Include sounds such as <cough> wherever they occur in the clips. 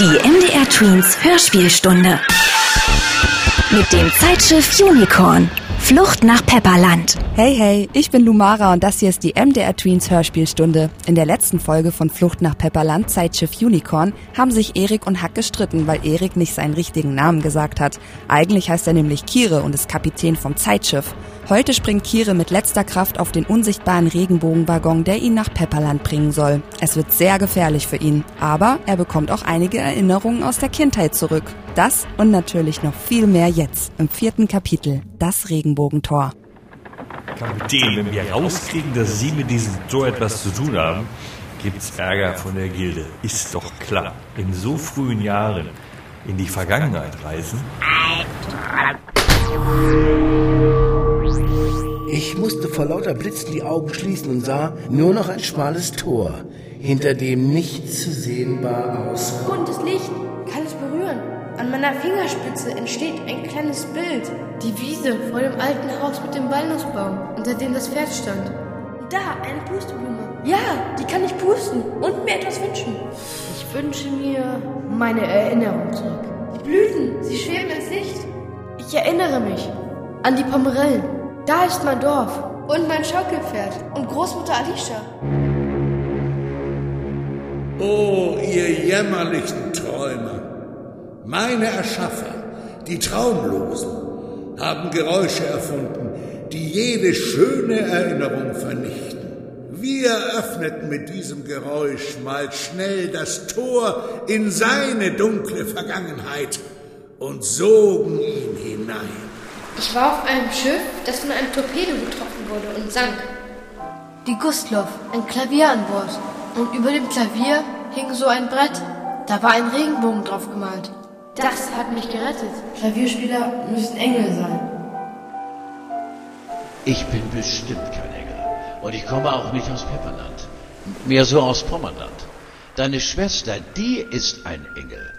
Die MDR Tweens Hörspielstunde. Mit dem Zeitschiff Unicorn. Flucht nach Pepperland. Hey, hey, ich bin Lumara und das hier ist die MDR Tweens Hörspielstunde. In der letzten Folge von Flucht nach Pepperland, Zeitschiff Unicorn, haben sich Erik und Hack gestritten, weil Erik nicht seinen richtigen Namen gesagt hat. Eigentlich heißt er nämlich Kire und ist Kapitän vom Zeitschiff. Heute springt Kire mit letzter Kraft auf den unsichtbaren Regenbogenwaggon, der ihn nach Pepperland bringen soll. Es wird sehr gefährlich für ihn, aber er bekommt auch einige Erinnerungen aus der Kindheit zurück. Das und natürlich noch viel mehr jetzt im vierten Kapitel, das Regenbogentor. Kapitän, wenn wir rauskriegen, dass Sie mit diesem Tor etwas zu tun haben, gibt's Ärger von der Gilde. Ist doch klar. In so frühen Jahren in die Vergangenheit reisen. Ich musste vor lauter Blitzen die Augen schließen und sah nur noch ein schmales Tor, hinter dem nichts zu sehen war außer Buntes Licht, kann es berühren. An meiner Fingerspitze entsteht ein kleines Bild. Die Wiese vor dem alten Haus mit dem Walnussbaum, unter dem das Pferd stand. Da, eine Pusteblume. Ja, die kann ich pusten und mir etwas wünschen. Ich wünsche mir meine Erinnerung zurück. Die Blüten, sie schweben ins Licht. Ich erinnere mich an die Pomerellen. Da ist mein Dorf. Und mein Schaukelpferd. Und Großmutter Alicia. Oh, ihr jämmerlichen Träumer! Meine Erschaffer, die Traumlosen, haben Geräusche erfunden, die jede schöne Erinnerung vernichten. Wir öffneten mit diesem Geräusch mal schnell das Tor in seine dunkle Vergangenheit und sogen ihn hinein. Ich war auf einem Schiff, das von einem Torpedo getroffen wurde und sank. Die Gustloff, ein Klavier an Bord. Und über dem Klavier hing so ein Brett. Da war ein Regenbogen drauf gemalt. Das hat mich gerettet. Klavierspieler müssen Engel sein. Ich bin bestimmt kein Engel. Und ich komme auch nicht aus Pepperland. Mehr so aus Pommerland. Deine Schwester, die ist ein Engel.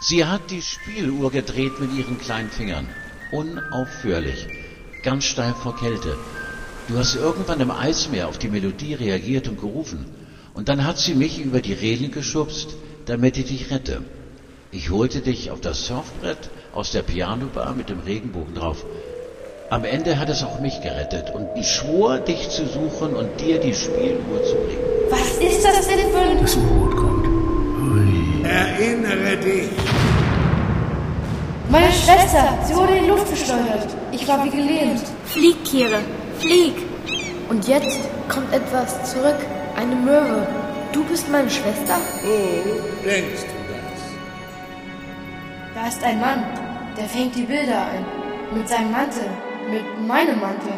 Sie hat die Spieluhr gedreht mit ihren kleinen Fingern. Unaufhörlich. Ganz steif vor Kälte. Du hast irgendwann im Eismeer auf die Melodie reagiert und gerufen. Und dann hat sie mich über die Reling geschubst, damit ich dich rette. Ich holte dich auf das Surfbrett aus der Pianobar mit dem Regenbogen drauf. Am Ende hat es auch mich gerettet und ich schwor, dich zu suchen und dir die Spieluhr zu bringen. Was ist das denn für ein... das U-Boot kommt. Ui. Erinnere dich, Meine Schwester, sie wurde in die Luft geschleudert. Ich war wie gelähmt. Flieg, Kire, flieg. Und jetzt kommt etwas zurück. Eine Möwe. Du bist meine Schwester? oh, denkst du das? Da ist ein Mann. Der fängt die Bilder ein. Mit seinem Mantel. Mit meinem Mantel.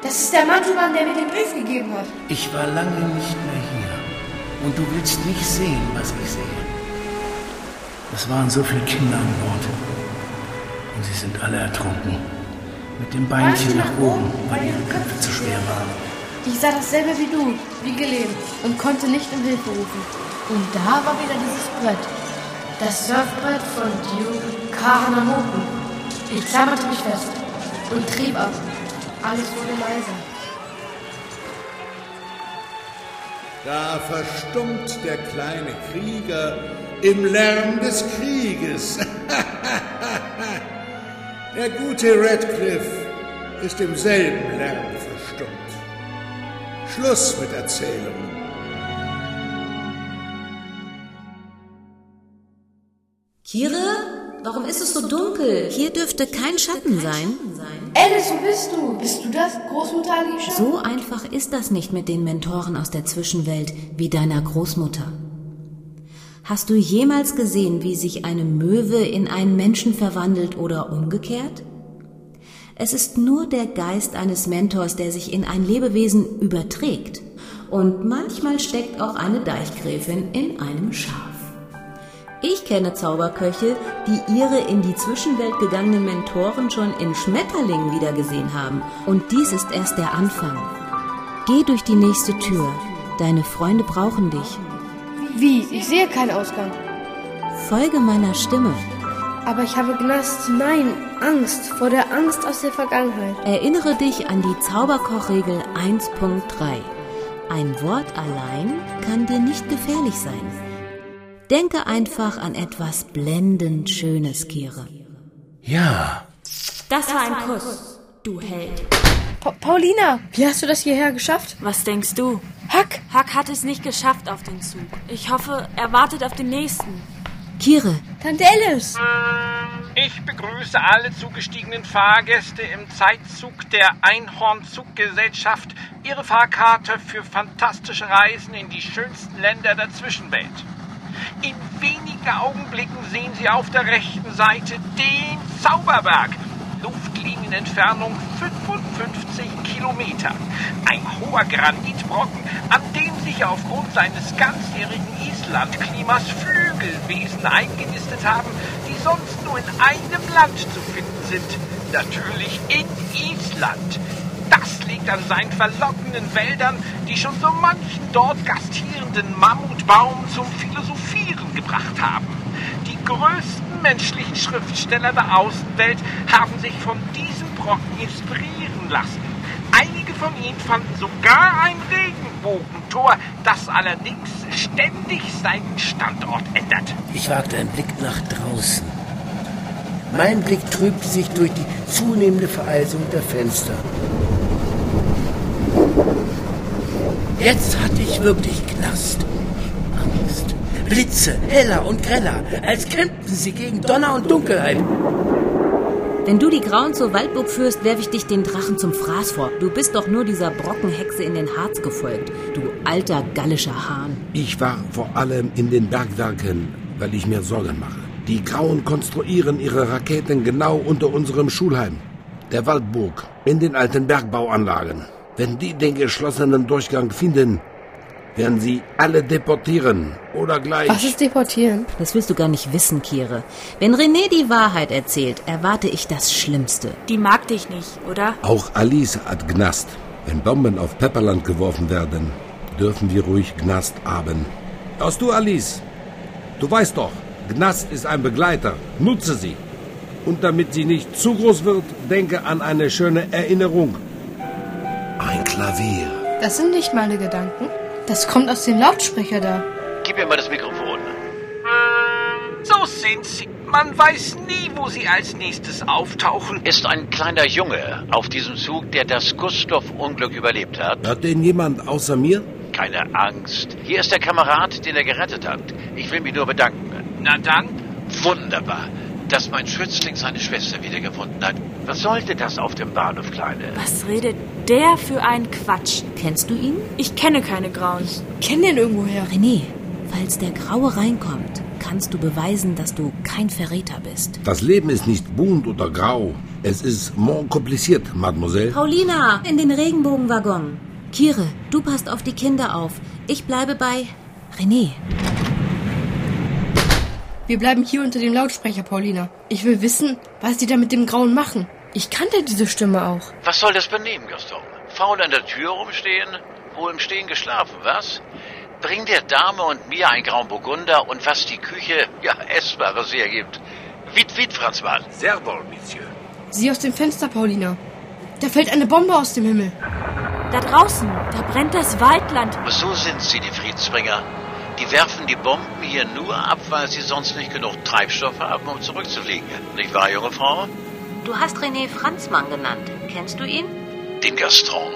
Das ist der Mantelmann, der mir den Brief gegeben hat. Ich war lange nicht mehr hier. Und du willst nicht sehen, was ich sehe. Es waren so viele Kinder an Bord. Und sie sind alle ertrunken. Mit dem Beinchen nach oben, weil ihre Köpfe zu schwer waren. Ich sah dasselbe wie du, wie gelähmt, und konnte nicht um Hilfe rufen. Und da war wieder dieses Brett. Das Surfbrett von Duke Kahanamoku. Ich klammerte mich fest und trieb ab. Alles wurde leiser. Da verstummt der kleine Krieger im Lärm des Krieges. <laughs> der gute Radcliffe ist im selben Lärm verstummt. Schluss mit Erzählungen. Kire, warum ist es so dunkel? Hier dürfte kein Schatten sein. Alice, wo bist du? Bist du das, Großmutter Alicia? So einfach ist das nicht mit den Mentoren aus der Zwischenwelt wie deiner Großmutter. Hast du jemals gesehen, wie sich eine Möwe in einen Menschen verwandelt oder umgekehrt? Es ist nur der Geist eines Mentors, der sich in ein Lebewesen überträgt. Und manchmal steckt auch eine Deichgräfin in einem Schaf. Ich kenne Zauberköche, die ihre in die Zwischenwelt gegangenen Mentoren schon in Schmetterlingen wiedergesehen haben. Und dies ist erst der Anfang. Geh durch die nächste Tür. Deine Freunde brauchen dich. Wie? Ich sehe keinen Ausgang. Folge meiner Stimme. Aber ich habe Gnast, nein, Angst vor der Angst aus der Vergangenheit. Erinnere dich an die Zauberkochregel 1.3. Ein Wort allein kann dir nicht gefährlich sein. Denke einfach an etwas blendend Schönes, Kire. Ja. Das war ein Kuss, du Held. Pa Paulina, wie hast du das hierher geschafft? Was denkst du? Hack! Hack hat es nicht geschafft auf den Zug. Ich hoffe, er wartet auf den nächsten. Kire, Tante Alice! Ich begrüße alle zugestiegenen Fahrgäste im Zeitzug der Einhorn-Zuggesellschaft. Ihre Fahrkarte für fantastische Reisen in die schönsten Länder der Zwischenwelt. In wenigen Augenblicken sehen Sie auf der rechten Seite den Zauberberg. Luftlinienentfernung 55 Kilometer. Ein hoher Granitbrocken, an dem sich aufgrund seines ganzjährigen Islandklimas Flügelwesen eingenistet haben, die sonst nur in einem Land zu finden sind. Natürlich in Island. Das liegt an seinen verlockenden Wäldern, die schon so manchen dort gastierenden Mammutbaum zum Philosophieren gebracht haben. Die größten menschlichen Schriftsteller der Außenwelt haben sich von diesem Brocken inspirieren lassen. Einige von ihnen fanden sogar ein Regenbogentor, das allerdings ständig seinen Standort ändert. Ich wagte einen Blick nach draußen. Mein Blick trübte sich durch die zunehmende Vereisung der Fenster. Jetzt hatte ich wirklich Knast. Blitze, heller und greller, als kämpften sie gegen Donner und Dunkelheit. wenn du die Grauen zur Waldburg führst, werfe ich dich den Drachen zum Fraß vor. Du bist doch nur dieser Brockenhexe in den Harz gefolgt, du alter gallischer Hahn. Ich war vor allem in den Bergwerken, weil ich mir Sorgen mache. Die Grauen konstruieren ihre Raketen genau unter unserem Schulheim, der Waldburg, in den alten Bergbauanlagen. Wenn die den geschlossenen Durchgang finden, werden sie alle deportieren oder gleich. Was ist deportieren? Das willst du gar nicht wissen, Kire. Wenn René die Wahrheit erzählt, erwarte ich das Schlimmste. Die mag dich nicht, oder? Auch Alice hat Gnast. Wenn Bomben auf Pepperland geworfen werden, dürfen wir ruhig Gnast haben. Hörst du, Alice? Du weißt doch, Gnast ist ein Begleiter. Nutze sie. Und damit sie nicht zu groß wird, denke an eine schöne Erinnerung. Ein Klavier. Das sind nicht meine Gedanken. Das kommt aus dem Lautsprecher da. Gib mir mal das Mikrofon. So sind sie. Man weiß nie, wo sie als nächstes auftauchen. Ist ein kleiner Junge auf diesem Zug, der das Gustav-Unglück überlebt hat. Hört den jemand außer mir? Keine Angst. Hier ist der Kamerad, den er gerettet hat. Ich will mich nur bedanken. Na dann, Wunderbar, dass mein Schützling seine Schwester wiedergefunden hat. Was sollte das auf dem Bahnhof, Kleine? Was redet der für einen Quatsch? Kennst du ihn? Ich kenne keine Grauen. Kenn den irgendwoher. René, falls der Graue reinkommt, kannst du beweisen, dass du kein Verräter bist. Das Leben ist nicht bunt oder grau. Es ist more kompliziert, Mademoiselle. Paulina, in den Regenbogenwaggon. Kire, du passt auf die Kinder auf. Ich bleibe bei René. Wir bleiben hier unter dem Lautsprecher, Paulina. Ich will wissen, was die da mit dem Grauen machen. Ich kannte diese Stimme auch. Was soll das Benehmen, Gaston? Faul an der Tür rumstehen? Wohl im Stehen geschlafen, was? Bring der Dame und mir ein Grauen Burgunder und was die Küche, ja, Essbares hergibt. Wit, wit, Franz Mann. Sehr wohl, Monsieur. Sieh aus dem Fenster, Paulina. Da fällt eine Bombe aus dem Himmel. Da draußen, da brennt das Waldland. So sind sie, die Friedensbringer. Die werfen die Bomben hier nur ab, weil sie sonst nicht genug Treibstoff haben, um zurückzufliegen. Nicht wahr, junge Frau? Du hast René Franzmann genannt. Kennst du ihn? Den Gaston?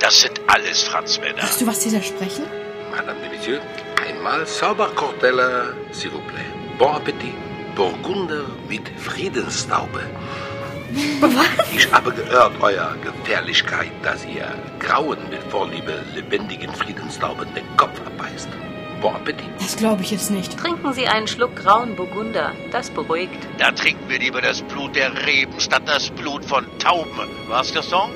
Das sind alles Franzmänner. Weißt du, was die da sprechen? Madame de Monsieur, einmal Sauberkortelle, s'il vous plaît. Bon Appetit. Burgunder mit Friedenstaube. Ich habe gehört, euer Gefährlichkeit, dass ihr Grauen mit Vorliebe lebendigen Friedenstauben den Kopf abbeißt. Bon Appetit. Das glaube ich jetzt nicht. Trinken Sie einen Schluck grauen Burgunder. Das beruhigt. Da trinken wir lieber das Blut der Reben statt das Blut von Tauben. Was, Gaston?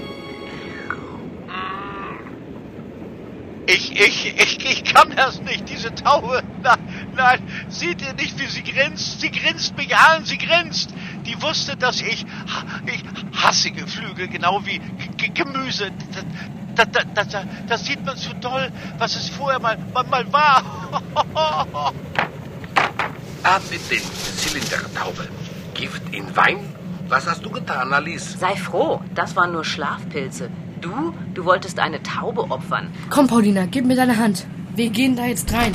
Ich, ich, ich, ich kann das nicht, diese Taube. Nein, nein, seht ihr nicht, wie sie grinst? Sie grinst mich an, sie grinst. Die wusste, dass ich, ich hasse Geflügel, genau wie G Gemüse. Da, da, da, da, da sieht man so doll, was es vorher mal, mal, mal war. <laughs> Ab mit den Zylindertaube. Gift in Wein? Was hast du getan, Alice? Sei froh, das waren nur Schlafpilze. Du, du wolltest eine Taube opfern. Komm, Paulina, gib mir deine Hand. Wir gehen da jetzt rein.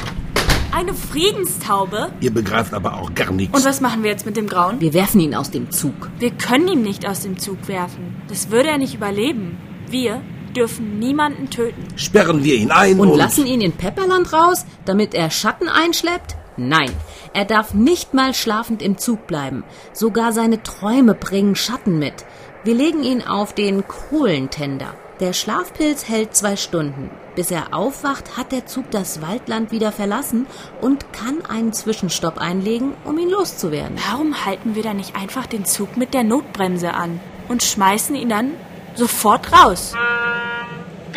Eine Friedenstaube? Ihr begreift aber auch gar nichts. Und was machen wir jetzt mit dem Grauen? Wir werfen ihn aus dem Zug. Wir können ihn nicht aus dem Zug werfen. Das würde er nicht überleben. Wir dürfen niemanden töten. Sperren wir ihn ein und, und, lassen ihn in Pepperland raus, damit er Schatten einschleppt? Nein, er darf nicht mal schlafend im Zug bleiben. Sogar seine Träume bringen Schatten mit. Wir legen ihn auf den Kohlentender. Der Schlafpilz hält zwei Stunden. Bis er aufwacht, hat der Zug das Waldland wieder verlassen und kann einen Zwischenstopp einlegen, um ihn loszuwerden. Warum halten wir da nicht einfach den Zug mit der Notbremse an und schmeißen ihn dann sofort raus?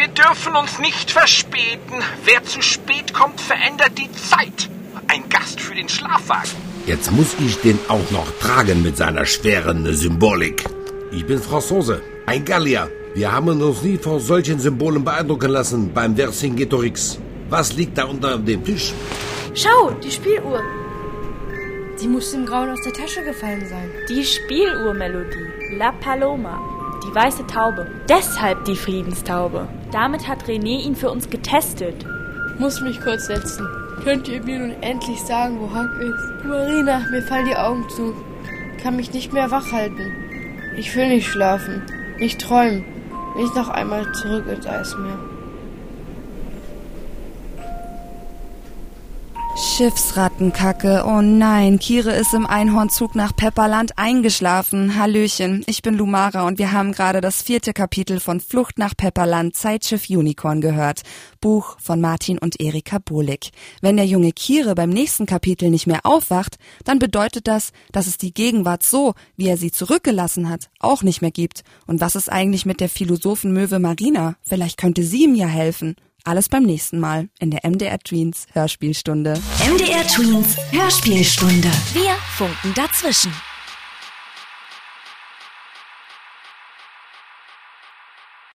Wir dürfen uns nicht verspäten. Wer zu spät kommt, verändert die Zeit. Ein Gast für den Schlafwagen. Jetzt muss ich den auch noch tragen mit seiner schweren Symbolik. Ich bin Franzose, ein Gallier. Wir haben uns nie von solchen Symbolen beeindrucken lassen beim Vercingetorix. Was liegt da unter dem Tisch? Schau, die Spieluhr. Die muss dem Grauen aus der Tasche gefallen sein. Die Spieluhrmelodie. La Paloma. Die weiße Taube. Deshalb die Friedenstaube. Damit hat René ihn für uns getestet. Muss mich kurz setzen. Könnt ihr mir nun endlich sagen, wo Hank ist? Marina, mir fallen die Augen zu. Kann mich nicht mehr wach halten. Ich will nicht schlafen. Nicht träumen. Nicht noch einmal zurück ins Eismeer. Schiffsrattenkacke. Oh nein, Kire ist im Einhornzug nach Pepperland eingeschlafen. Hallöchen, ich bin Lumara und wir haben gerade das vierte Kapitel von Flucht nach Pepperland Zeitschiff Unicorn gehört. Buch von Martin und Erika Bohlig. Wenn der junge Kire beim nächsten Kapitel nicht mehr aufwacht, dann bedeutet das, dass es die Gegenwart so, wie er sie zurückgelassen hat, auch nicht mehr gibt. Und was ist eigentlich mit der Philosophenmöwe Marina? Vielleicht könnte sie ihm ja helfen. Alles beim nächsten Mal in der MDR Tweens Hörspielstunde. MDR Tweens Hörspielstunde. Wir funken dazwischen.